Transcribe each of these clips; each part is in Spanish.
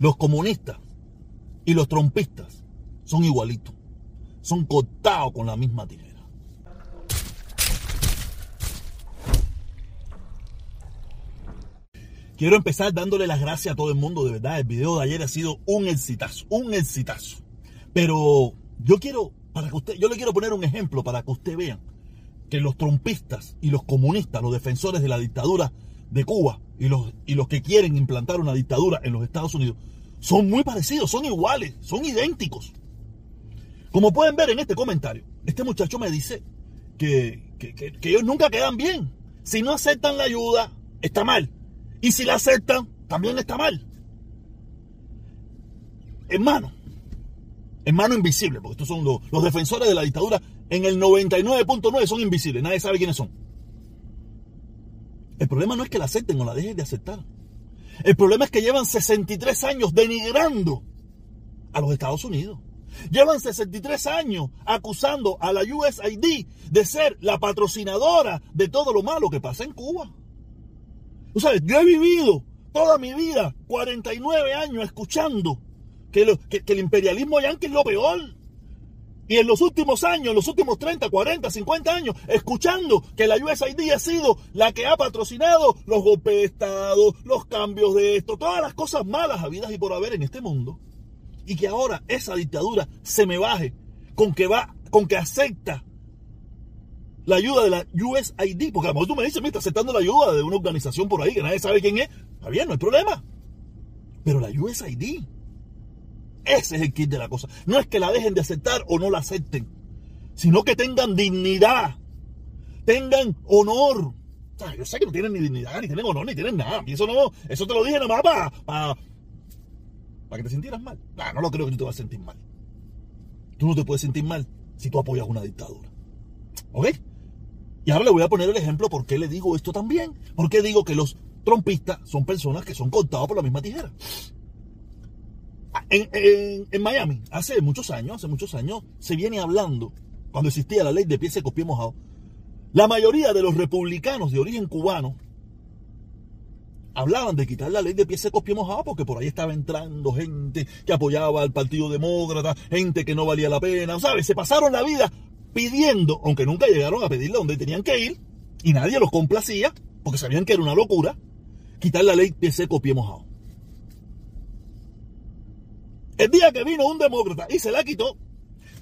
los comunistas y los trompistas son igualitos. Son cortados con la misma tijera. Quiero empezar dándole las gracias a todo el mundo, de verdad. El video de ayer ha sido un exitazo, un exitazo. Pero yo quiero, para que usted, yo le quiero poner un ejemplo para que usted vea que los trompistas y los comunistas, los defensores de la dictadura de Cuba y los, y los que quieren implantar una dictadura en los Estados Unidos, son muy parecidos, son iguales, son idénticos. Como pueden ver en este comentario, este muchacho me dice que, que ellos nunca quedan bien. Si no aceptan la ayuda, está mal. Y si la aceptan, también está mal. Hermano, hermano invisible, porque estos son los, los defensores de la dictadura, en el 99.9 son invisibles, nadie sabe quiénes son. El problema no es que la acepten o la dejen de aceptar. El problema es que llevan 63 años denigrando a los Estados Unidos. Llevan 63 años acusando a la USAID de ser la patrocinadora de todo lo malo que pasa en Cuba. Yo he vivido toda mi vida, 49 años, escuchando que, el imperialismo yanqui es lo peor. Y en los últimos años, los últimos 30, 40, 50 años, escuchando que la USAID ha sido la que ha patrocinado los golpes de Estado, los cambios de esto, todas las cosas malas habidas y por haber en este mundo. Y que ahora esa dictadura se me baje con que va, con que acepta la ayuda de la USAID, porque a lo mejor tú me dices, me está aceptando la ayuda de una organización por ahí que nadie sabe quién es. Está bien, no hay problema. Pero la USAID, ese es el kit de la cosa. No es que la dejen de aceptar o no la acepten, sino que tengan dignidad, tengan honor. O sea, yo sé que no tienen ni dignidad, ni tienen honor, ni tienen nada. Y eso no, eso te lo dije nomás para, para, para que te sintieras mal. No, no lo creo que tú te vas a sentir mal. Tú no te puedes sentir mal si tú apoyas una dictadura. ¿Ok? Y ahora le voy a poner el ejemplo por qué le digo esto también. ¿Por qué digo que los trompistas son personas que son cortados por la misma tijera? En, Miami, hace muchos años, hace muchos años, se viene hablando, cuando existía la ley de pie seco, pie mojado, la mayoría de los republicanos de origen cubano hablaban de quitar la ley de pie seco, pie mojado, porque por ahí estaba entrando gente que apoyaba al Partido Demócrata, gente que no valía la pena, ¿sabes? Se pasaron la vida pidiendo, aunque nunca llegaron a pedirle donde tenían que ir, y nadie los complacía, porque sabían que era una locura, quitar la ley pie seco, pie mojado. El día que vino un demócrata y se la quitó,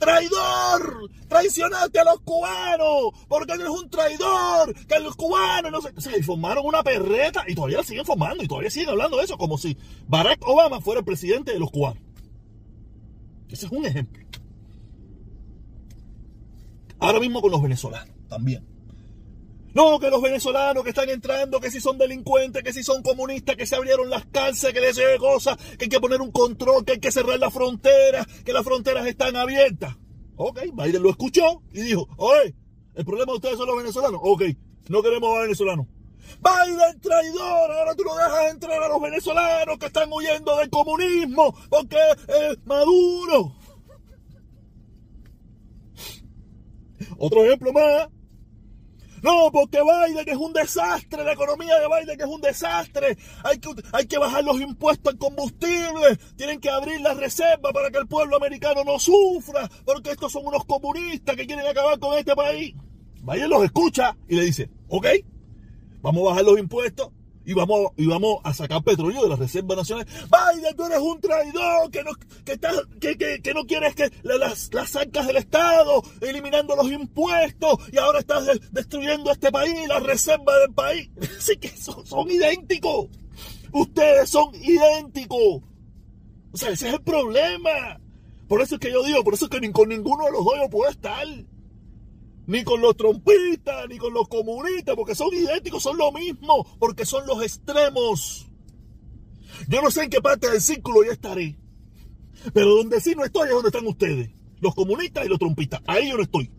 traidor, traicionaste a los cubanos, porque eres un traidor, que los cubanos no sé, se formaron una perreta y todavía siguen formando y todavía siguen hablando de eso como si Barack Obama fuera el presidente de los cubanos. Ese es un ejemplo. Ahora mismo con los venezolanos también. No, que los venezolanos que están entrando, que si son delincuentes, que si son comunistas, que se abrieron las cárceles, que les lleve cosas, que hay que poner un control, que hay que cerrar las fronteras, que las fronteras están abiertas. Ok, Biden lo escuchó y dijo, oye, el problema de ustedes son los venezolanos. Ok, no queremos a venezolanos. Biden traidor, ahora tú no dejas entrar a los venezolanos que están huyendo del comunismo porque es Maduro. Otro ejemplo más. No, porque Biden es un desastre, la economía de Biden es un desastre. Hay que, hay que bajar los impuestos al combustible. Tienen que abrir la reserva para que el pueblo americano no sufra. Porque estos son unos comunistas que quieren acabar con este país. Biden los escucha y le dice, ok, vamos a bajar los impuestos y vamos, y vamos a sacar petróleo de las reservas nacionales. Biden, tú eres un traidor que no, que, no quieres que las, las arcas del Estado, eliminando los impuestos, y ahora estás destruyendo este país, la reserva del país. Así que son, son idénticos. Ustedes son idénticos. O sea, ese es el problema. Por eso es que yo digo, por eso es que con ninguno de los dos yo puedo estar ni con los trompistas, ni con los comunistas, porque son idénticos, son lo mismo, porque son los extremos. Yo no sé en qué parte del círculo ya estaré, pero donde sí no estoy es donde están ustedes, los comunistas y los trompistas. Ahí yo no estoy.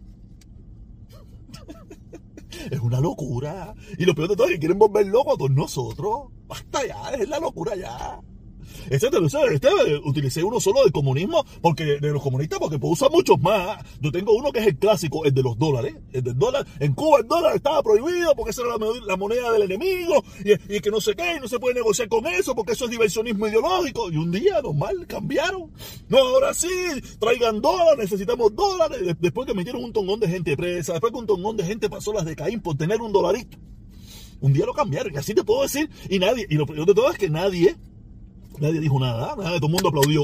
es una locura. Y lo peor de todo es que quieren volver locos a todos nosotros. Basta ya, es la locura ya. Etcétera. Este, utilicé uno solo del comunismo, porque de los comunistas, porque puedo usar muchos más. Yo tengo uno que es el clásico, el de los dólares. El del dólar. En Cuba el dólar estaba prohibido porque esa era la, moneda del enemigo y, y, que no sé qué, y no se puede negociar con eso porque eso es diversionismo ideológico. Y un día, normal, cambiaron. No, ahora sí, traigan dólares, necesitamos dólares. Después que metieron un tongón de gente presa, después que un tongón de gente pasó las de Caín por tener un dolarito. Un día lo cambiaron, y así te puedo decir, y nadie, y lo peor de todo es que nadie, nadie dijo nada, nada, todo el mundo aplaudió.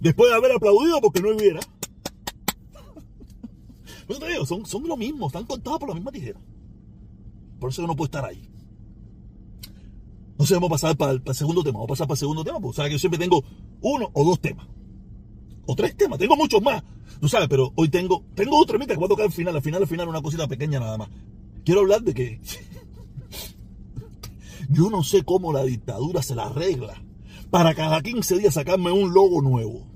Después de haber aplaudido porque no hubiera. Son, son lo mismo, están contados por la misma tijera. Por eso yo no puedo estar ahí. No sé, vamos a pasar para el, segundo tema. Vamos a pasar para el segundo tema, porque sabes que yo siempre tengo uno o dos temas. O tres temas. Tengo muchos más. Tú sabes, pero hoy tengo, tengo otro temita que voy a tocar al final. Al final, al final, una cosita pequeña nada más. Quiero hablar de que yo no sé cómo la dictadura se la arregla para cada 15 días sacarme un logo nuevo.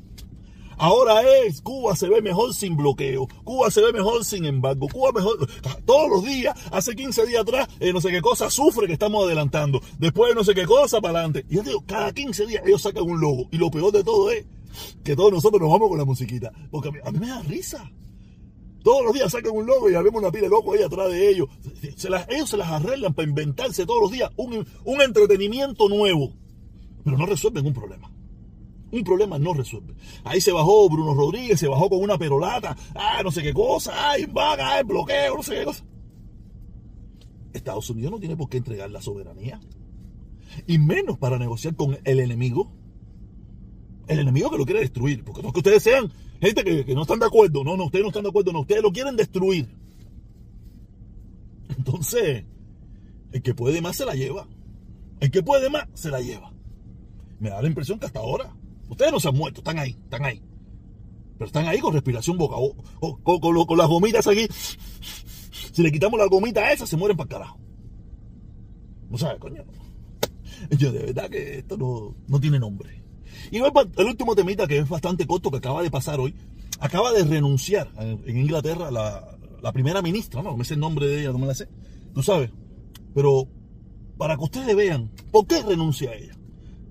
Ahora es, Cuba se ve mejor sin bloqueo, Cuba se ve mejor sin embargo, Cuba mejor, todos los días, hace 15 días atrás, eh, no sé qué cosa, sufre que estamos adelantando, después no sé qué cosa, para adelante. Y yo digo, cada 15 días ellos sacan un logo, y lo peor de todo es que todos nosotros nos vamos con la musiquita, porque a mí me da risa. Todos los días sacan un logo y vemos una pila de locos ahí atrás de ellos. ellos se las arreglan para inventarse todos los días un, entretenimiento nuevo. Pero no resuelven un problema. Un problema no resuelve. Ahí se bajó Bruno Rodríguez, se bajó con una perolata. Ah, no sé qué cosa. Ay, vaga, ay, bloqueo, no sé qué cosa. Estados Unidos no tiene por qué entregar la soberanía. Y menos para negociar con el enemigo. El enemigo que lo quiere destruir. Porque no es que ustedes sean gente que, no están de acuerdo. No, no, ustedes no están de acuerdo. No, ustedes lo quieren destruir. Entonces, el que puede más se la lleva. El que puede más se la lleva. Me da la impresión que hasta ahora, ustedes no se han muerto, están ahí, están ahí. Pero están ahí con respiración boca a con, con, las gomitas aquí. Si le quitamos la gomita a esa, se mueren para el carajo. No sabes, coño. Yo de verdad que esto no, no tiene nombre. Y el último temita que es bastante corto que acaba de pasar hoy. Acaba de renunciar en Inglaterra la, primera ministra, no, me sé el nombre de ella, no me la sé, tú sabes. Pero para que ustedes vean por qué renuncia ella.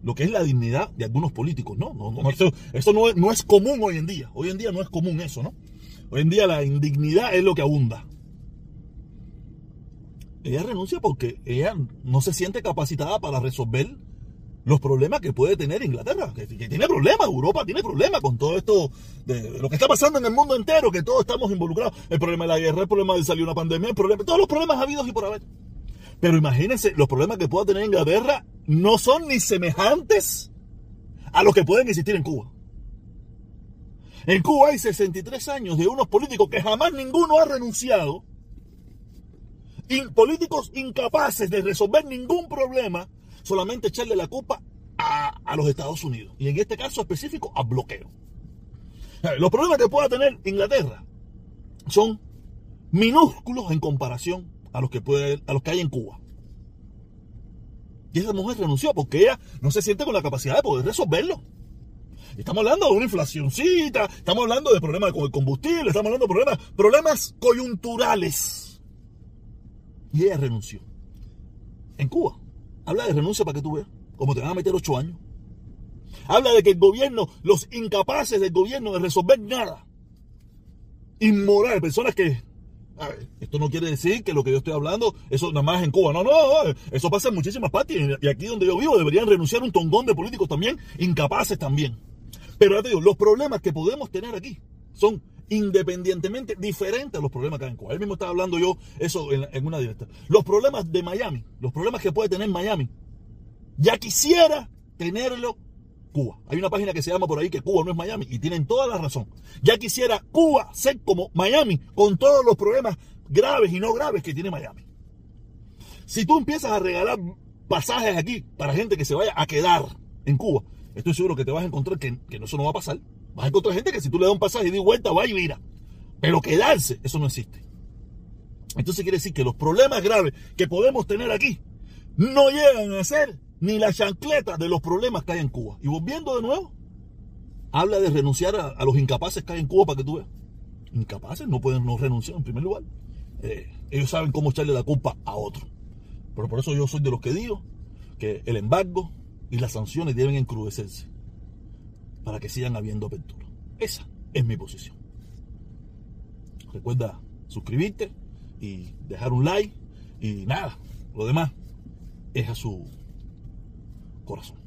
Lo que es la dignidad de algunos políticos, ¿no? no, no eso, no, es, no es común hoy en día. Hoy en día no es común eso, ¿no? Hoy en día la indignidad es lo que abunda. Ella renuncia porque ella no se siente capacitada para resolver los problemas que puede tener Inglaterra, que, tiene problemas, Europa tiene problemas con todo esto, de, lo que está pasando en el mundo entero, que todos estamos involucrados, el problema de la guerra, el problema de salir una pandemia, el problema, todos los problemas habidos y por haber. Pero imagínense, los problemas que pueda tener Inglaterra no son ni semejantes a los que pueden existir en Cuba. En Cuba hay 63 años de unos políticos que jamás ninguno ha renunciado, políticos incapaces de resolver ningún problema solamente echarle la culpa a, los Estados Unidos. Y en este caso específico, a bloqueo. Los problemas que pueda tener Inglaterra son minúsculos en comparación a los que, puede, a los que hay en Cuba. Y esa mujer renunció porque ella no se siente con la capacidad de poder resolverlo. Estamos hablando de una inflacioncita, estamos hablando de problemas con el combustible, estamos hablando de problemas, problemas coyunturales. Y ella renunció. En Cuba. Habla de renuncia para que tú veas, como te van a meter ocho años. Habla de que el gobierno, los incapaces del gobierno de resolver nada. Inmoral, personas que... Esto no quiere decir que lo que yo estoy hablando, eso nada más en Cuba. No, no, eso pasa en muchísimas partes. Y aquí donde yo vivo deberían renunciar un tongón de políticos también, incapaces también. Pero ya te digo, los problemas que podemos tener aquí son independientemente diferentes a los problemas que hay en Cuba. Él mismo estaba hablando yo eso en, una directa. Los problemas de Miami, los problemas que puede tener Miami, ya quisiera tenerlo Cuba. Hay una página que se llama por ahí que Cuba no es Miami y tienen toda la razón. Ya quisiera Cuba ser como Miami con todos los problemas graves y no graves que tiene Miami. Si tú empiezas a regalar pasajes aquí para gente que se vaya a quedar en Cuba, estoy seguro que te vas a encontrar que, eso no va a pasar. Vas a encontrar gente que si tú le das un pasaje y di vuelta, va y mira. Pero quedarse, eso no existe. Entonces quiere decir que los problemas graves que podemos tener aquí no llegan a ser ni la chancleta de los problemas que hay en Cuba. Y volviendo de nuevo, habla de renunciar a, los incapaces que hay en Cuba para que tú veas. Incapaces no pueden no renunciar en primer lugar. Eh, ellos saben cómo echarle la culpa a otro. Pero por eso yo soy de los que digo que el embargo, y las sanciones deben encrudecerse para que sigan habiendo apertura. Esa es mi posición. Recuerda suscribirte y dejar un like y nada, lo demás es a su corazón.